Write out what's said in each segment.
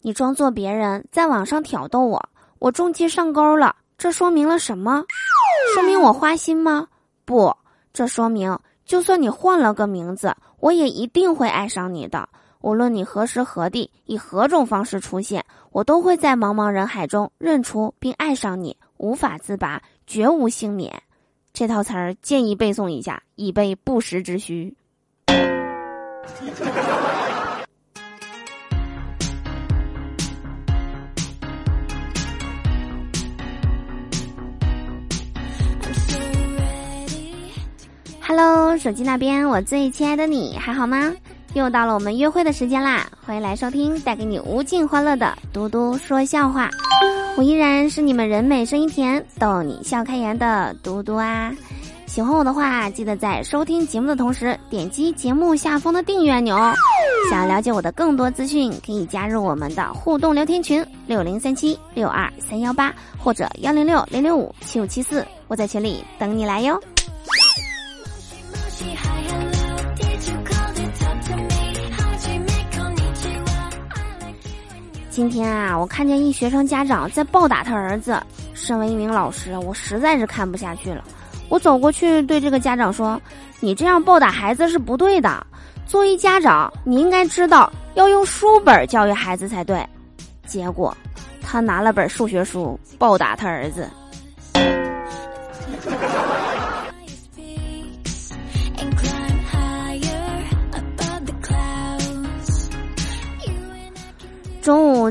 你装作别人在网上挑逗我，我中计上钩了。这说明了什么？说明我花心吗？不，这说明就算你换了个名字，我也一定会爱上你的。无论你何时何地以何种方式出现，我都会在茫茫人海中认出并爱上你，无法自拔，绝无幸免。这套词儿建议背诵一下，以备不时之需。喽手机那边我最亲爱的你还好吗？又到了我们约会的时间啦！欢迎来收听带给你无尽欢乐的嘟嘟说笑话。我依然是你们人美声音甜、逗你笑开颜的嘟嘟啊！喜欢我的话，记得在收听节目的同时点击节目下方的订阅按钮哦。想了解我的更多资讯，可以加入我们的互动聊天群六零三七六二三幺八或者幺零六零六五七五七四，我在群里等你来哟。今天啊，我看见一学生家长在暴打他儿子。身为一名老师，我实在是看不下去了。我走过去对这个家长说：“你这样暴打孩子是不对的。作为家长，你应该知道要用书本教育孩子才对。”结果，他拿了本数学书暴打他儿子。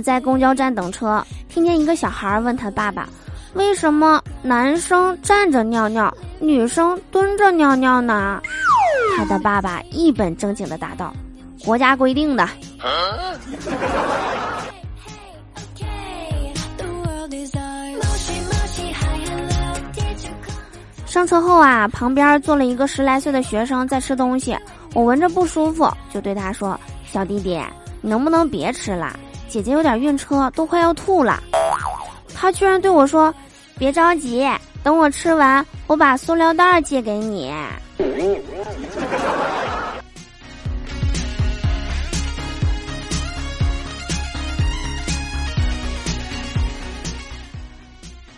在公交站等车，听见一个小孩问他爸爸：“为什么男生站着尿尿，女生蹲着尿尿呢？”他的爸爸一本正经的答道：“国家规定的。”上车后啊，旁边坐了一个十来岁的学生在吃东西，我闻着不舒服，就对他说：“小弟弟，你能不能别吃了？”姐姐有点晕车，都快要吐了。他居然对我说：“别着急，等我吃完，我把塑料袋借给你。”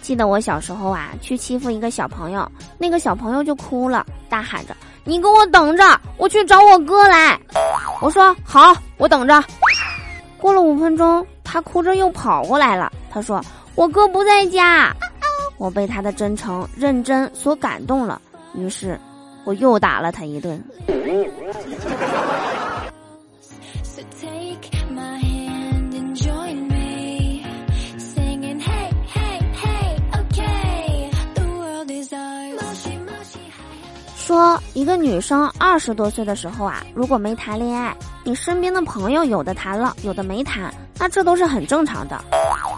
记得我小时候啊，去欺负一个小朋友，那个小朋友就哭了，大喊着：“你给我等着，我去找我哥来。”我说：“好，我等着。”过了五分钟，他哭着又跑过来了。他说：“我哥不在家。”我被他的真诚、认真所感动了，于是我又打了他一顿。一个女生二十多岁的时候啊，如果没谈恋爱，你身边的朋友有的谈了，有的没谈，那这都是很正常的。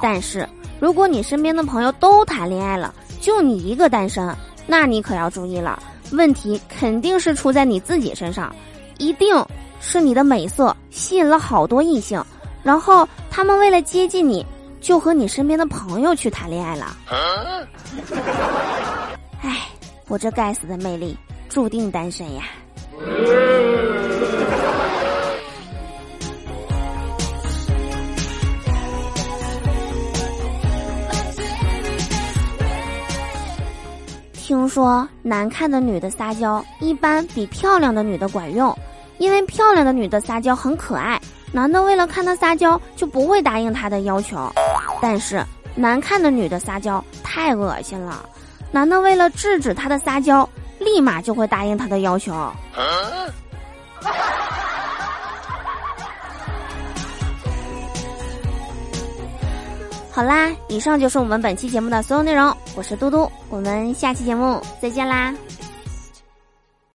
但是如果你身边的朋友都谈恋爱了，就你一个单身，那你可要注意了，问题肯定是出在你自己身上，一定是你的美色吸引了好多异性，然后他们为了接近你，就和你身边的朋友去谈恋爱了。唉，我这该死的魅力。注定单身呀！听说难看的女的撒娇一般比漂亮的女的管用，因为漂亮的女的撒娇很可爱，男的为了看她撒娇就不会答应她的要求；但是难看的女的撒娇太恶心了，男的为了制止她的撒娇。立马就会答应他的要求。好啦，以上就是我们本期节目的所有内容。我是嘟嘟，我们下期节目再见啦。